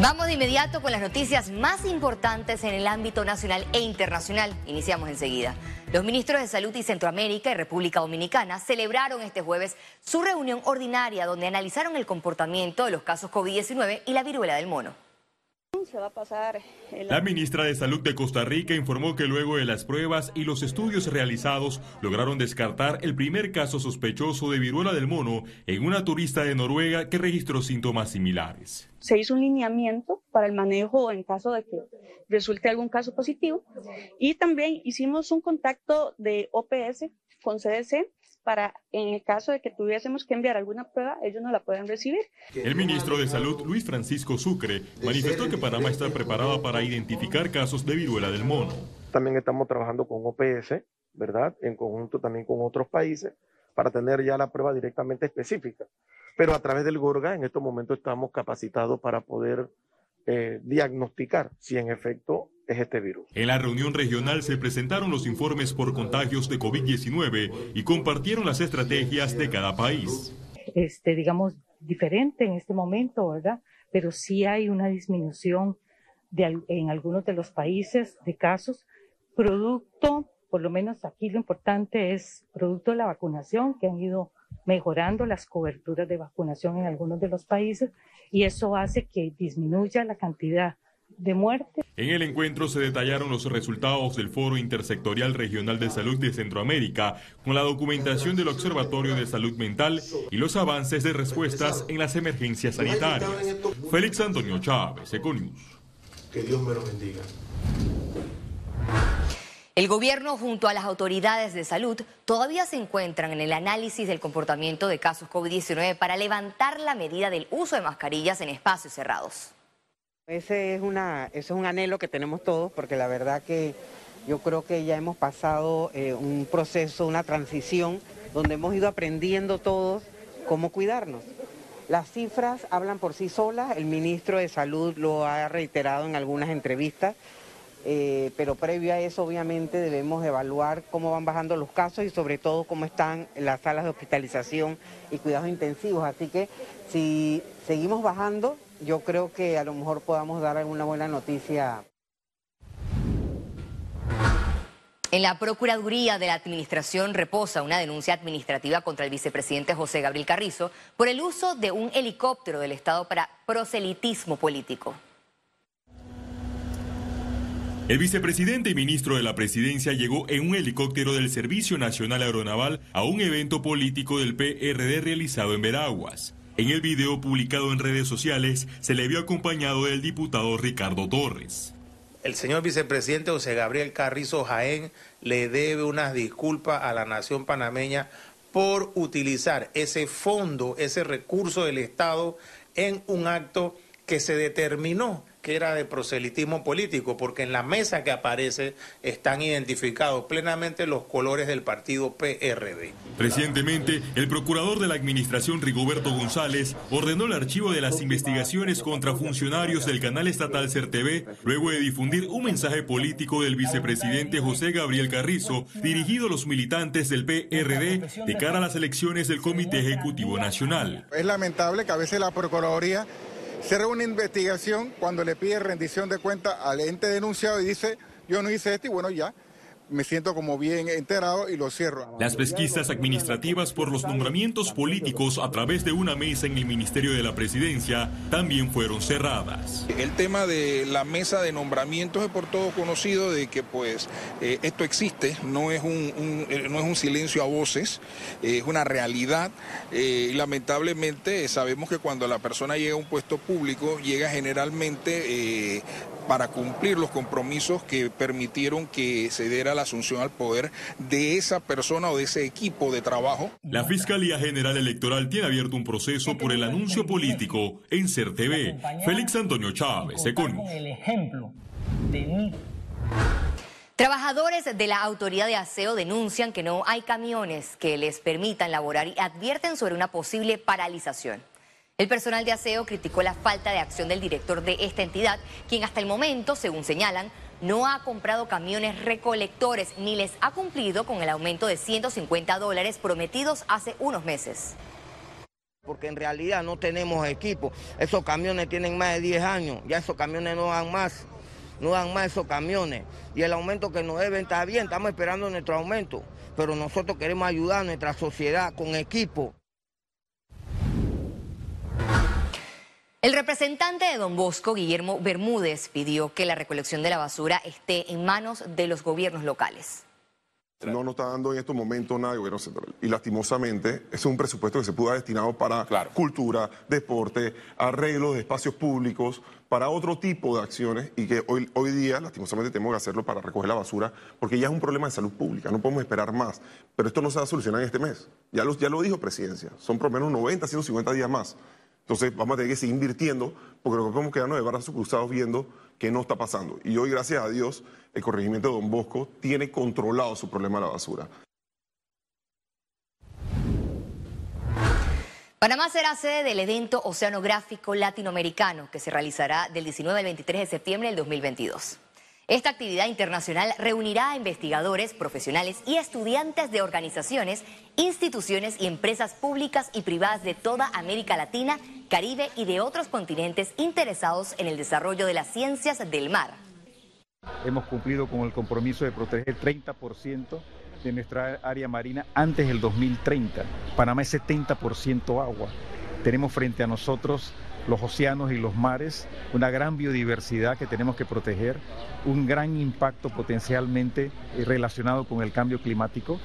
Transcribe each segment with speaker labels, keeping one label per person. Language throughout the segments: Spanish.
Speaker 1: Vamos de inmediato con las noticias más importantes en el ámbito nacional e internacional. Iniciamos enseguida. Los ministros de Salud y Centroamérica y República Dominicana celebraron este jueves su reunión ordinaria donde analizaron el comportamiento de los casos COVID-19 y la viruela del mono.
Speaker 2: La ministra de Salud de Costa Rica informó que luego de las pruebas y los estudios realizados lograron descartar el primer caso sospechoso de viruela del mono en una turista de Noruega que registró síntomas similares.
Speaker 3: Se hizo un lineamiento para el manejo en caso de que resulte algún caso positivo y también hicimos un contacto de OPS con CDC para, en el caso de que tuviésemos que enviar alguna prueba, ellos no la pueden recibir.
Speaker 2: El ministro de Salud, Luis Francisco Sucre, manifestó que Panamá está preparada para identificar casos de viruela del mono.
Speaker 4: También estamos trabajando con OPS, ¿verdad? En conjunto también con otros países para tener ya la prueba directamente específica. Pero a través del GORGA en estos momentos estamos capacitados para poder eh, diagnosticar si en efecto es este virus.
Speaker 2: En la reunión regional se presentaron los informes por contagios de COVID-19 y compartieron las estrategias de cada país.
Speaker 5: Este, digamos, diferente en este momento, ¿verdad? Pero sí hay una disminución de, en algunos de los países de casos, producto, por lo menos aquí lo importante es producto de la vacunación, que han ido mejorando las coberturas de vacunación en algunos de los países y eso hace que disminuya la cantidad de muerte.
Speaker 2: En el encuentro se detallaron los resultados del Foro Intersectorial Regional de Salud de Centroamérica con la documentación del Observatorio de Salud Mental y los avances de respuestas en las emergencias sanitarias. Félix Antonio Chávez, Econius.
Speaker 6: Que Dios me lo bendiga.
Speaker 1: El gobierno junto a las autoridades de salud todavía se encuentran en el análisis del comportamiento de casos COVID-19 para levantar la medida del uso de mascarillas en espacios cerrados.
Speaker 7: Ese es, un anhelo que tenemos todos, porque la verdad que yo creo que ya hemos pasado eh, un proceso, una transición, donde hemos ido aprendiendo todos cómo cuidarnos. Las cifras hablan por sí solas, el ministro de Salud lo ha reiterado en algunas entrevistas, eh, pero previo a eso obviamente debemos evaluar cómo van bajando los casos y sobre todo cómo están las salas de hospitalización y cuidados intensivos. Así que si seguimos bajando, yo creo que a lo mejor podamos dar alguna buena noticia.
Speaker 1: En la Procuraduría de la Administración reposa una denuncia administrativa contra el vicepresidente José Gabriel Carrizo por el uso de un helicóptero del Estado para proselitismo político.
Speaker 2: El vicepresidente y ministro de la presidencia llegó en un helicóptero del Servicio Nacional Aeronaval a un evento político del PRD realizado en Veraguas. En el video publicado en redes sociales se le vio acompañado del diputado Ricardo Torres.
Speaker 8: El señor vicepresidente José Gabriel Carrizo Jaén le debe unas disculpas a la nación panameña por utilizar ese fondo, ese recurso del Estado en un acto que se determinó que era de proselitismo político, porque en la mesa que aparece están identificados plenamente los colores del partido PRD.
Speaker 2: Recientemente, el procurador de la Administración Rigoberto González ordenó el archivo de las investigaciones contra funcionarios del canal estatal CERTV, luego de difundir un mensaje político del vicepresidente José Gabriel Carrizo dirigido a los militantes del PRD de cara a las elecciones del Comité Ejecutivo Nacional.
Speaker 9: Es lamentable que a veces la Procuraduría Cierra una investigación cuando le pide rendición de cuenta al ente denunciado y dice, yo no hice esto y bueno, ya, me siento como bien enterado y lo cierro.
Speaker 2: Las pesquisas administrativas por los nombramientos políticos a través de una mesa en el Ministerio de la Presidencia también fueron cerradas.
Speaker 10: El tema de la mesa de nombramientos es por todo conocido de que pues eh, esto existe, no es un, eh, no es un silencio a voces, eh, es una realidad y lamentablemente sabemos que cuando la persona llega a un puesto público llega generalmente para cumplir los compromisos que permitieron que se diera la asunción al poder de esa persona o de ese equipo de trabajo.
Speaker 2: La Fiscalía General Electoral tiene abierto un proceso por el anuncio político en CERTV. Félix Antonio Chávez, Econ.
Speaker 1: Trabajadores de la Autoridad de Aseo denuncian que no hay camiones que les permitan laborar y advierten sobre una posible paralización. El personal de aseo criticó la falta de acción del director de esta entidad, quien hasta el momento, según señalan, no ha comprado camiones recolectores ni les ha cumplido con el aumento de 150 dólares prometidos hace unos meses.
Speaker 11: porque en realidad no tenemos equipo. Esos camiones tienen más de 10 años, ya esos camiones no dan más, no dan más esos camiones. Y el aumento que nos deben está bien, estamos esperando nuestro aumento, pero nosotros queremos ayudar a nuestra sociedad con equipo.
Speaker 1: El representante de Don Bosco, Guillermo Bermúdez, pidió que la recolección de la basura esté en manos de los gobiernos locales.
Speaker 12: No nos está dando en estos momentos nada de gobierno central. Y lastimosamente, es un presupuesto que se pudo haber destinado para cultura, deporte, arreglo de espacios públicos, para otro tipo de acciones y que hoy, hoy día, lastimosamente, tenemos que hacerlo para recoger la basura, porque ya es un problema de salud pública, no podemos esperar más. Pero esto no se va a solucionar en este mes. Ya lo, ya lo dijo Presidencia, son por lo menos 90, 150 días más. Entonces vamos a tener que seguir invirtiendo porque lo que podemos quedarnos de brazos cruzados viendo que no está pasando. Y hoy, gracias a Dios, el corregimiento de Don Bosco tiene controlado su problema de la basura.
Speaker 1: Panamá será sede del evento oceanográfico latinoamericano que se realizará del 19 al 23 de septiembre del 2022. Esta actividad internacional reunirá a investigadores, profesionales y estudiantes de organizaciones, instituciones y empresas públicas y privadas de toda América Latina, Caribe y de otros continentes interesados en el desarrollo de las ciencias del mar.
Speaker 13: Hemos cumplido con el compromiso de proteger 30% de nuestra área marina antes del 2030. Panamá es 70% agua. Tenemos frente a nosotros los océanos y los mares, una gran biodiversidad que tenemos que proteger, un gran impacto potencialmente eh, relacionado con el cambio climático.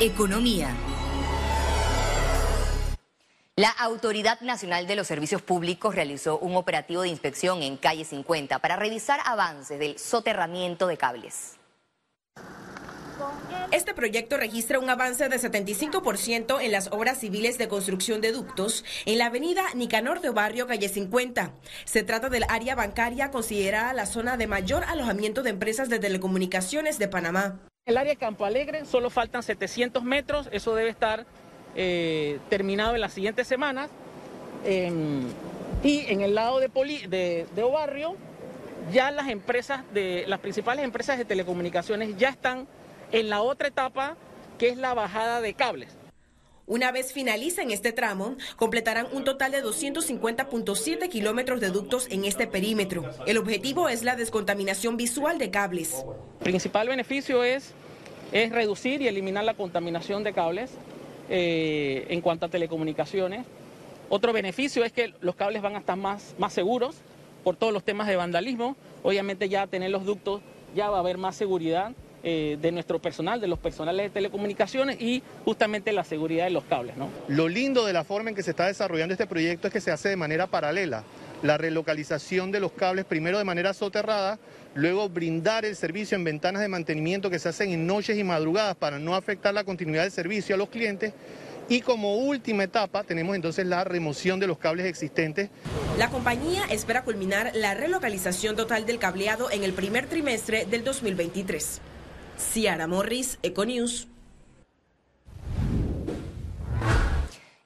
Speaker 1: Economía. La Autoridad Nacional de los Servicios Públicos realizó un operativo de inspección en calle 50 para revisar avances del soterramiento de cables.
Speaker 14: Este proyecto registra un avance de 75% en las obras civiles de construcción de ductos en la avenida Nicanor de Barrio, calle 50. Se trata del área bancaria considerada la zona de mayor alojamiento de empresas de telecomunicaciones de Panamá.
Speaker 15: El área Campo Alegre solo faltan 700 metros, eso debe estar eh, terminado en las siguientes semanas. y en el lado de, de, de Obarrio, ya las empresas de las principales empresas de telecomunicaciones ya están en la otra etapa que es la bajada de cables.
Speaker 14: Una vez finalicen este tramo, completarán un total de 250.7 kilómetros de ductos en este perímetro. El objetivo es la descontaminación visual de cables.
Speaker 15: El principal beneficio es, es reducir y eliminar la contaminación de cables eh, en cuanto a telecomunicaciones. Otro beneficio es que los cables van a estar más, más seguros por todos los temas de vandalismo. Obviamente ya tener los ductos ya va a haber más seguridad. Eh, de nuestro personal, de los personales de telecomunicaciones y justamente la seguridad de los cables. ¿no?
Speaker 16: Lo lindo de la forma en que se está desarrollando este proyecto es que se hace de manera paralela. La relocalización de los cables primero de manera soterrada, luego brindar el servicio en ventanas de mantenimiento que se hacen en noches y madrugadas para no afectar la continuidad del servicio a los clientes y como última etapa tenemos entonces la remoción de los cables existentes.
Speaker 14: La compañía espera culminar la relocalización total del cableado en el primer trimestre del 2023. Ciara Morris, Econews.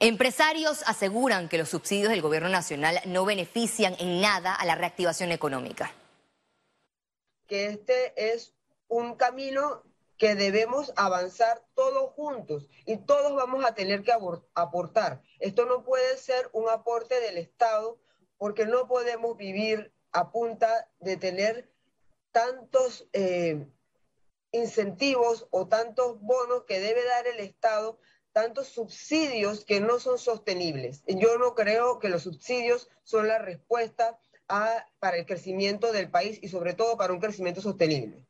Speaker 1: Empresarios aseguran que los subsidios del gobierno nacional no benefician en nada a la reactivación económica.
Speaker 17: Que este es un camino que debemos avanzar todos juntos y todos vamos a tener que aportar. Esto no puede ser un aporte del Estado porque no podemos vivir a punta de tener tantos eh, incentivos o tantos bonos que debe dar el Estado, tantos subsidios que no son sostenibles. Yo no creo que los subsidios son la respuesta para el crecimiento del país y sobre todo para un crecimiento sostenible.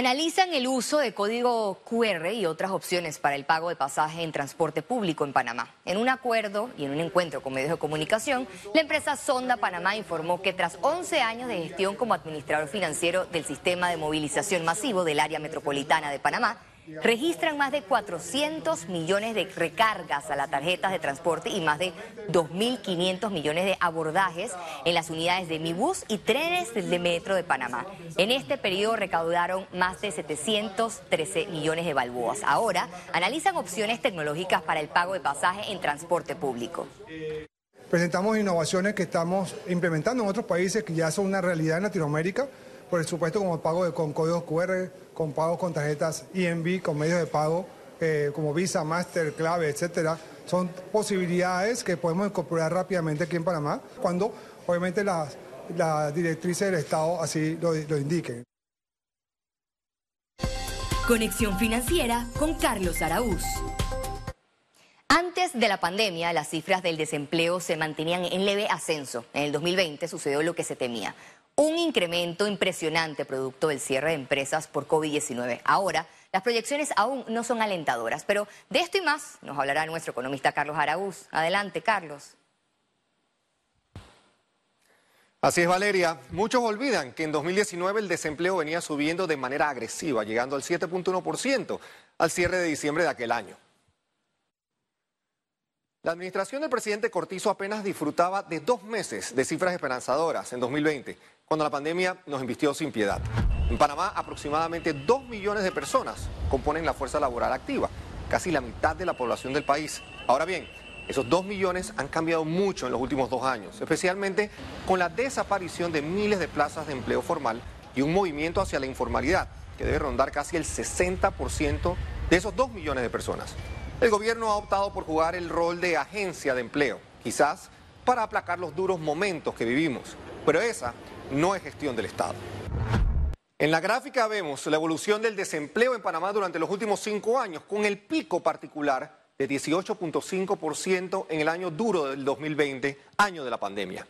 Speaker 1: Analizan el uso de código QR y otras opciones para el pago de pasaje en transporte público en Panamá. En un acuerdo y en un encuentro con medios de comunicación, la empresa Sonda Panamá informó que tras 11 años de gestión como administrador financiero del sistema de movilización masivo del área metropolitana de Panamá, registran más de 400 millones de recargas a las tarjetas de transporte y más de 2.500 millones de abordajes en las unidades de Mibus y trenes de Metro de Panamá. En este periodo recaudaron más de 713 millones de balboas. Ahora analizan opciones tecnológicas para el pago de pasaje en transporte público.
Speaker 18: Presentamos innovaciones que estamos implementando en otros países que ya son una realidad en Latinoamérica por supuesto como pago con códigos QR, con pagos con tarjetas INV, con medios de pago eh, como Visa, Master, Clave, etcétera. Son posibilidades que podemos incorporar rápidamente aquí en Panamá cuando obviamente las, las directrices del Estado así lo, lo indiquen.
Speaker 1: Conexión financiera con Carlos Araúz. Antes de la pandemia, las cifras del desempleo se mantenían en leve ascenso. En el 2020 sucedió lo que se temía, un incremento impresionante producto del cierre de empresas por COVID-19. Ahora, las proyecciones aún no son alentadoras, pero de esto y más nos hablará nuestro economista Carlos Araúz. Adelante, Carlos.
Speaker 19: Así es, Valeria. Muchos olvidan que en 2019 el desempleo venía subiendo de manera agresiva, llegando al 7.1% al cierre de diciembre de aquel año. La administración del presidente Cortizo apenas disfrutaba de dos meses de cifras esperanzadoras en 2020, cuando la pandemia nos invistió sin piedad. En Panamá, aproximadamente dos millones de personas componen la fuerza laboral activa, casi la mitad de la población del país. Ahora bien, esos dos millones han cambiado mucho en los últimos dos años, especialmente con la desaparición de miles de plazas de empleo formal y un movimiento hacia la informalidad, que debe rondar casi el 60% de esos dos millones de personas. El gobierno ha optado por jugar el rol de agencia de empleo, quizás para aplacar los duros momentos que vivimos, pero esa no es gestión del Estado. En la gráfica vemos la evolución del desempleo en Panamá durante los últimos cinco años, con el pico particular de 18.5% en el año duro del 2020, año de la pandemia.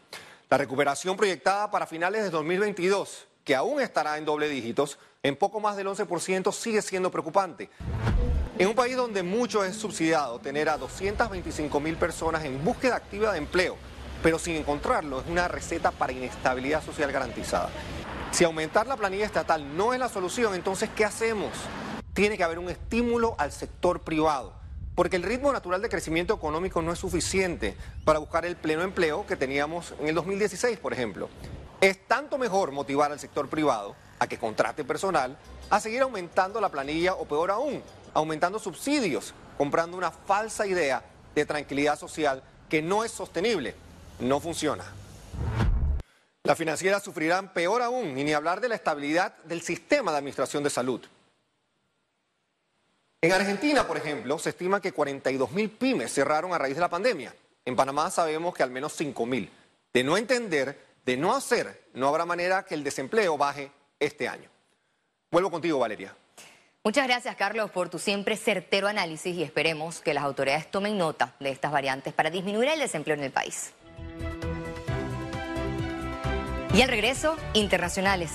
Speaker 19: La recuperación proyectada para finales de 2022, que aún estará en doble dígitos, en poco más del 11%, sigue siendo preocupante. En un país donde mucho es subsidiado, tener a 225 mil personas en búsqueda activa de empleo, pero sin encontrarlo, es una receta para inestabilidad social garantizada. Si aumentar la planilla estatal no es la solución, entonces ¿qué hacemos? Tiene que haber un estímulo al sector privado, porque el ritmo natural de crecimiento económico no es suficiente para buscar el pleno empleo que teníamos en el 2016, por ejemplo. Es tanto mejor motivar al sector privado a que contrate personal, a seguir aumentando la planilla o peor aún, aumentando subsidios, comprando una falsa idea de tranquilidad social que no es sostenible, no funciona. Las financieras sufrirán peor aún, y ni hablar de la estabilidad del sistema de administración de salud. En Argentina, por ejemplo, se estima que 42 mil pymes cerraron a raíz de la pandemia. En Panamá sabemos que al menos 5 mil. De no entender, de no hacer, no habrá manera que el desempleo baje este año. Vuelvo contigo, Valeria.
Speaker 1: Muchas gracias, Carlos, por tu siempre certero análisis y esperemos que las autoridades tomen nota de estas variantes para disminuir el desempleo en el país. Y al regreso, internacionales.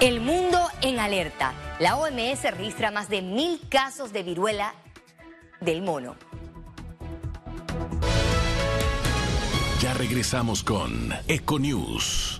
Speaker 1: El mundo en alerta. La OMS registra más de mil casos de viruela del mono.
Speaker 20: Ya regresamos con Econews.